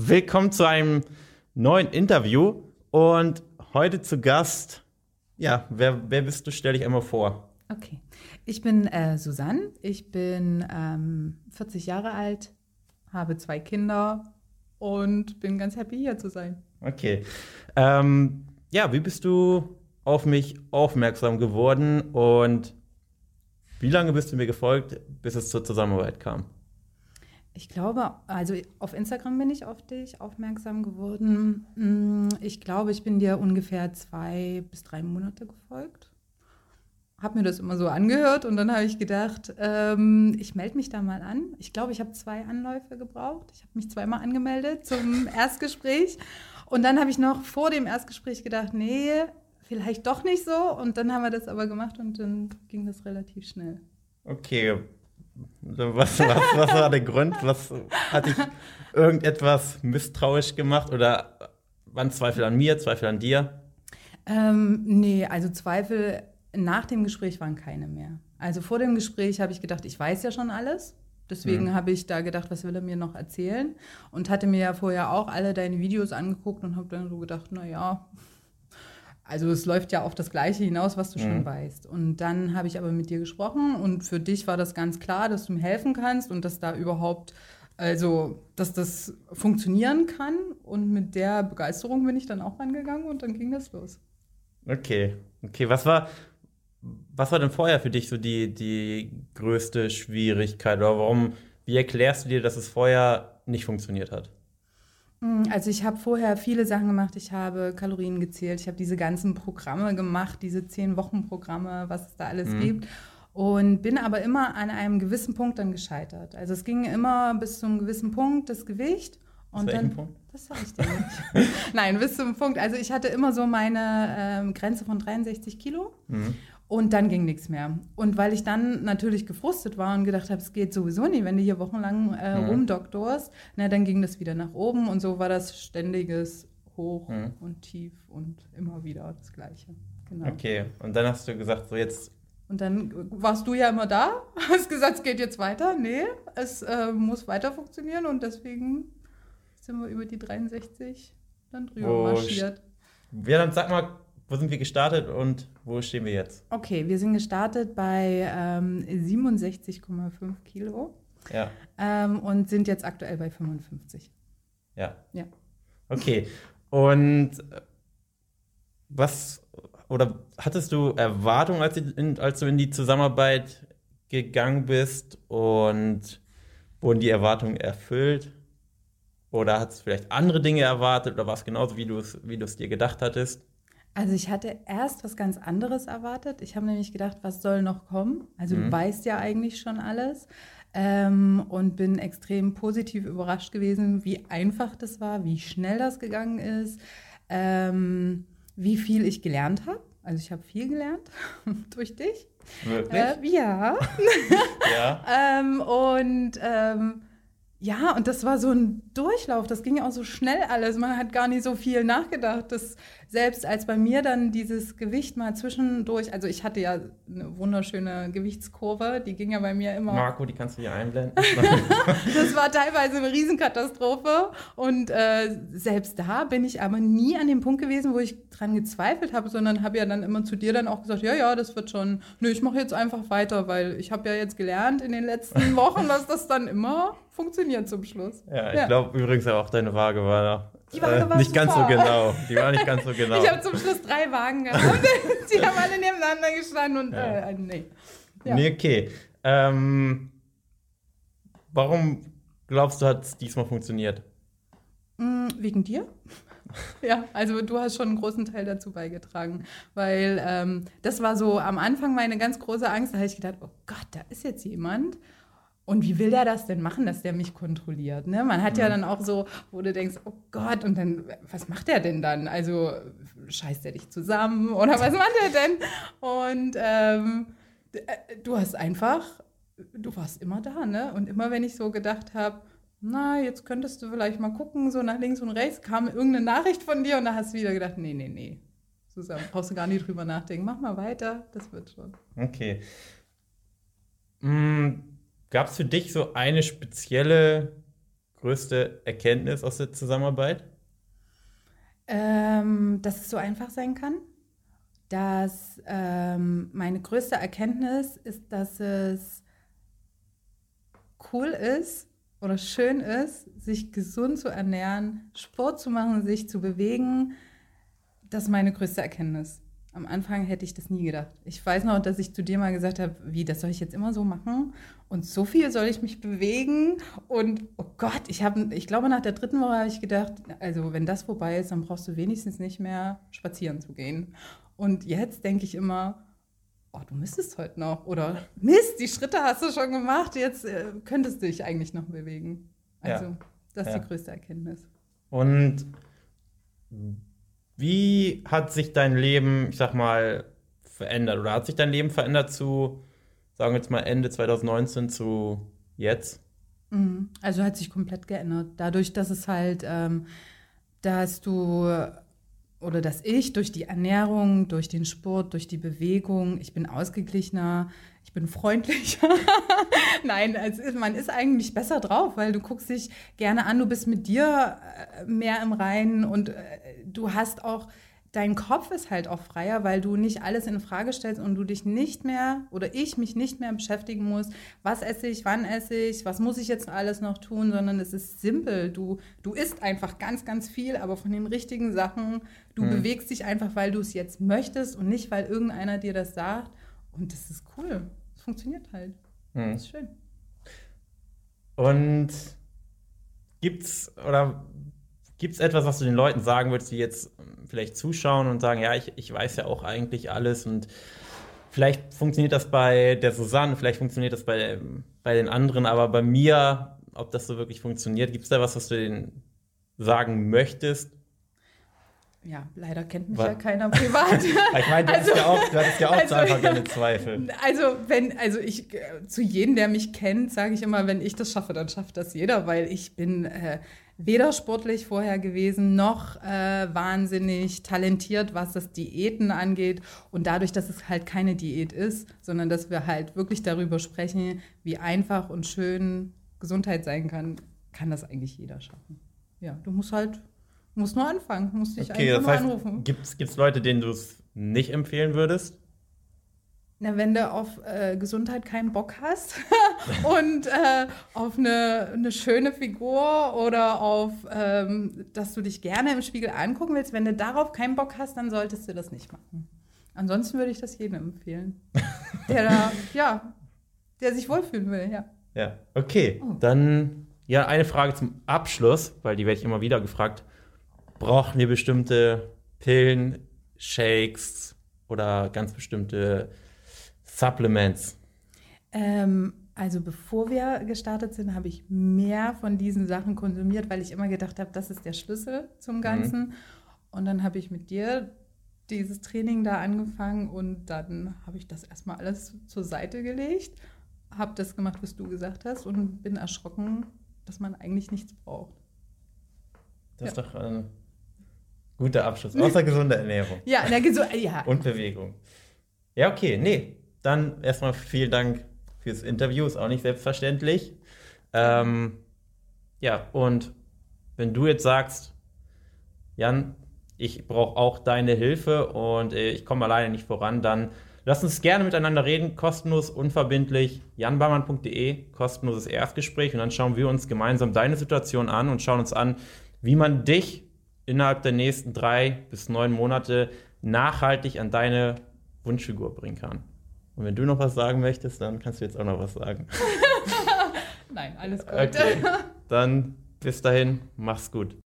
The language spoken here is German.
willkommen zu einem neuen Interview und heute zu Gast, ja, wer, wer bist du? Stell dich einmal vor. Okay, ich bin äh, Susanne, ich bin ähm, 40 Jahre alt, habe zwei Kinder und bin ganz happy hier zu sein. Okay, ähm, ja, wie bist du auf mich aufmerksam geworden und wie lange bist du mir gefolgt, bis es zur Zusammenarbeit kam? Ich glaube, also auf Instagram bin ich auf dich aufmerksam geworden. Mm, ich glaube, ich bin dir ungefähr zwei bis drei Monate gefolgt. Habe mir das immer so angehört und dann habe ich gedacht, ähm, ich melde mich da mal an. Ich glaube, ich habe zwei Anläufe gebraucht. Ich habe mich zweimal angemeldet zum Erstgespräch. Und dann habe ich noch vor dem Erstgespräch gedacht, nee, vielleicht doch nicht so. Und dann haben wir das aber gemacht und dann ging das relativ schnell. Okay, was, was, was war der Grund? Was hat dich irgendetwas misstrauisch gemacht oder waren Zweifel an mir, Zweifel an dir? Ähm, nee, also Zweifel nach dem Gespräch waren keine mehr. Also vor dem Gespräch habe ich gedacht, ich weiß ja schon alles. Deswegen mhm. habe ich da gedacht, was will er mir noch erzählen? Und hatte mir ja vorher auch alle deine Videos angeguckt und habe dann so gedacht, naja, also es läuft ja auf das Gleiche hinaus, was du mhm. schon weißt. Und dann habe ich aber mit dir gesprochen und für dich war das ganz klar, dass du mir helfen kannst und dass da überhaupt, also dass das funktionieren kann. Und mit der Begeisterung bin ich dann auch rangegangen und dann ging das los. Okay, okay. Was war, was war denn vorher für dich so die, die größte Schwierigkeit oder warum, wie erklärst du dir, dass es vorher nicht funktioniert hat? Mm, also ich habe vorher viele Sachen gemacht. Ich habe Kalorien gezählt. Ich habe diese ganzen Programme gemacht, diese zehn Wochen Programme, was es da alles mhm. gibt. Und bin aber immer an einem gewissen Punkt dann gescheitert. Also es ging immer bis zu einem gewissen Punkt das Gewicht. Und dann, Punkt? das sage ich dir nicht. Nein, bis zum Punkt. Also ich hatte immer so meine ähm, Grenze von 63 Kilo. Mhm. Und dann ging nichts mehr. Und weil ich dann natürlich gefrustet war und gedacht habe, es geht sowieso nicht, wenn du hier wochenlang äh, mhm. rumdoktorst, na, dann ging das wieder nach oben und so war das ständiges Hoch mhm. und Tief und immer wieder das Gleiche. Genau. Okay, und dann hast du gesagt, so jetzt. Und dann warst du ja immer da, hast gesagt, es geht jetzt weiter. Nee, es äh, muss weiter funktionieren und deswegen sind wir über die 63 dann drüber oh, marschiert. Ja, dann sag mal wo sind wir gestartet und wo stehen wir jetzt? Okay, wir sind gestartet bei ähm, 67,5 Kilo. Ja. Ähm, und sind jetzt aktuell bei 55. Ja. Ja. Okay. Und äh, was oder hattest du Erwartungen, als, als, du in die Zusammenarbeit gegangen bist und wurden die Erwartungen erfüllt? Oder hast du vielleicht andere Dinge erwartet oder war es genauso, wie du es wie dir gedacht hattest? Also ich hatte erst was ganz anderes erwartet. Ich habe nämlich gedacht, was soll noch kommen? Also mhm. du weißt ja eigentlich schon alles. Ähm, und bin extrem positiv überrascht gewesen, wie einfach das war, wie schnell das gegangen ist, ähm, wie viel ich gelernt habe. Also ich habe viel gelernt durch dich. Wirklich? Äh, ja. ja. ähm, und ähm, ja, und das war so ein Durchlauf. Das ging ja auch so schnell alles. Man hat gar nicht so viel nachgedacht. Das, selbst als bei mir dann dieses Gewicht mal zwischendurch, also ich hatte ja eine wunderschöne Gewichtskurve, die ging ja bei mir immer. Marco, die kannst du hier einblenden. das war teilweise eine Riesenkatastrophe. Und äh, selbst da bin ich aber nie an dem Punkt gewesen, wo ich dran gezweifelt habe, sondern habe ja dann immer zu dir dann auch gesagt, ja, ja, das wird schon. Nö, ich mache jetzt einfach weiter, weil ich habe ja jetzt gelernt in den letzten Wochen, dass das dann immer funktioniert zum Schluss. Ja, ich ja. glaube übrigens auch, deine Waage war die Waage äh, war nicht super. ganz so genau. Die war nicht ganz so genau. ich habe zum Schluss drei Wagen gehabt. die haben alle nebeneinander gestanden und ja. äh, nee. Ja. Nee, okay. Ähm, warum glaubst du, hat es diesmal funktioniert? Mm, wegen dir? ja, also du hast schon einen großen Teil dazu beigetragen, weil ähm, das war so am Anfang meine ganz große Angst. Da habe ich gedacht, oh Gott, da ist jetzt jemand und wie will der das denn machen, dass der mich kontrolliert? Ne? Man hat ja mhm. dann auch so, wo du denkst, oh Gott, und dann, was macht der denn dann? Also scheißt er dich zusammen oder was macht er denn? Und ähm, äh, du hast einfach, du warst immer da, ne? Und immer wenn ich so gedacht habe, na, jetzt könntest du vielleicht mal gucken, so nach links und rechts, kam irgendeine Nachricht von dir und da hast du wieder gedacht, nee, nee, nee. Zusammen, brauchst du gar nicht drüber nachdenken. Mach mal weiter, das wird schon. Okay. Gab es für dich so eine spezielle größte Erkenntnis aus der Zusammenarbeit? Ähm, dass es so einfach sein kann. Dass ähm, meine größte Erkenntnis ist, dass es cool ist oder schön ist, sich gesund zu ernähren, Sport zu machen, sich zu bewegen. Das ist meine größte Erkenntnis. Am Anfang hätte ich das nie gedacht. Ich weiß noch, dass ich zu dir mal gesagt habe, wie, das soll ich jetzt immer so machen? Und so viel soll ich mich bewegen? Und oh Gott, ich habe, ich glaube, nach der dritten Woche habe ich gedacht, also wenn das vorbei ist, dann brauchst du wenigstens nicht mehr spazieren zu gehen. Und jetzt denke ich immer, oh, du müsstest heute noch. Oder Mist, die Schritte hast du schon gemacht, jetzt äh, könntest du dich eigentlich noch bewegen. Also, Ja. das ist Ja. die größte Erkenntnis. Und wie hat sich dein Leben, ich sag mal, verändert? Oder hat sich dein Leben verändert zu, sagen wir jetzt mal, Ende 2019 zu jetzt? Mhm. Also hat sich komplett geändert. Dadurch, dass es halt, ähm, dass du oder dass ich durch die Ernährung, durch den Sport, durch die Bewegung, ich bin ausgeglichener, ich bin freundlicher. Nein, ist, man ist eigentlich besser drauf, weil du guckst dich gerne an, du bist mit dir äh, mehr im Reinen und äh, du hast auch dein Kopf ist halt auch freier, weil du nicht alles in Frage stellst und du dich nicht mehr oder ich mich nicht mehr beschäftigen muss, was esse ich, wann esse ich, was muss ich jetzt alles noch tun, sondern es ist simpel. Du, du isst einfach ganz, ganz viel, aber von den richtigen Sachen. Du Hm. bewegst dich einfach, weil du es jetzt möchtest und nicht, weil irgendeiner dir das sagt. Und das ist cool. Es funktioniert halt. Hm. Das ist schön. Und gibt's oder gibt's etwas, was du den Leuten sagen würdest, die jetzt ähm, vielleicht zuschauen und sagen, ja, ich, ich weiß ja auch eigentlich alles und vielleicht funktioniert das bei der Susanne, vielleicht funktioniert das bei, bei den anderen, aber bei mir, ob das so wirklich funktioniert, gibt's da was, was du denen sagen möchtest? Ja, leider kennt mich Was? ja keiner privat. Ich meine, du hattest ja auch, du hattest ja auch also- einfach deine Zweifel. Also, wenn, also ich, äh, zu jedem, der mich kennt, sage ich immer, wenn ich das schaffe, dann schafft das jeder, weil ich bin äh, weder sportlich vorher gewesen, noch äh, wahnsinnig talentiert, was das Diäten angeht. Und dadurch, dass es halt keine Diät ist, sondern dass wir halt wirklich darüber sprechen, wie einfach und schön Gesundheit sein kann, kann das eigentlich jeder schaffen. Ja, du musst halt, musst nur anfangen, musst dich Okay, einfach das heißt, anrufen. gibt's gibt's Leute, denen du es nicht empfehlen würdest? Na, wenn du auf äh, Gesundheit keinen Bock hast und äh, auf eine, eine schöne Figur oder auf, ähm, dass du dich gerne im Spiegel angucken willst, wenn du darauf keinen Bock hast, dann solltest du das nicht machen. Ansonsten würde ich das jedem empfehlen, der da, ja, der sich wohlfühlen will, ja. Ja, okay. Oh. Dann ja eine Frage zum Abschluss, weil die werde ich immer wieder gefragt. Brauchen wir bestimmte Pillen, Shakes oder ganz bestimmte Supplements? Ähm, also bevor wir gestartet sind, habe ich mehr von diesen Sachen konsumiert, weil ich immer gedacht habe, das ist der Schlüssel zum Ganzen. Und dann habe ich mit dir dieses Training da angefangen und dann habe ich das erstmal alles zur Seite gelegt, habe das gemacht, was du gesagt hast und bin erschrocken, dass man eigentlich nichts braucht. Das ist Ja. doch ein guter Abschluss. Außer gesunde Ernährung Ja, na, gesu- ja. und Bewegung. Ja, okay. Nee, dann erstmal vielen Dank fürs Interview. Ist auch nicht selbstverständlich. Ähm, ja, und wenn du jetzt sagst, Jan, ich brauche auch deine Hilfe und äh, ich komme alleine nicht voran, dann lass uns gerne miteinander reden, kostenlos, unverbindlich, janbarmann.de, kostenloses Erstgespräch und dann schauen wir uns gemeinsam deine Situation an und schauen uns an, wie man dich innerhalb der nächsten drei bis neun Monate nachhaltig an deine Wunschfigur bringen kann. Und wenn du noch was sagen möchtest, dann kannst du jetzt auch noch was sagen. Nein, alles gut. Okay, dann bis dahin, mach's gut.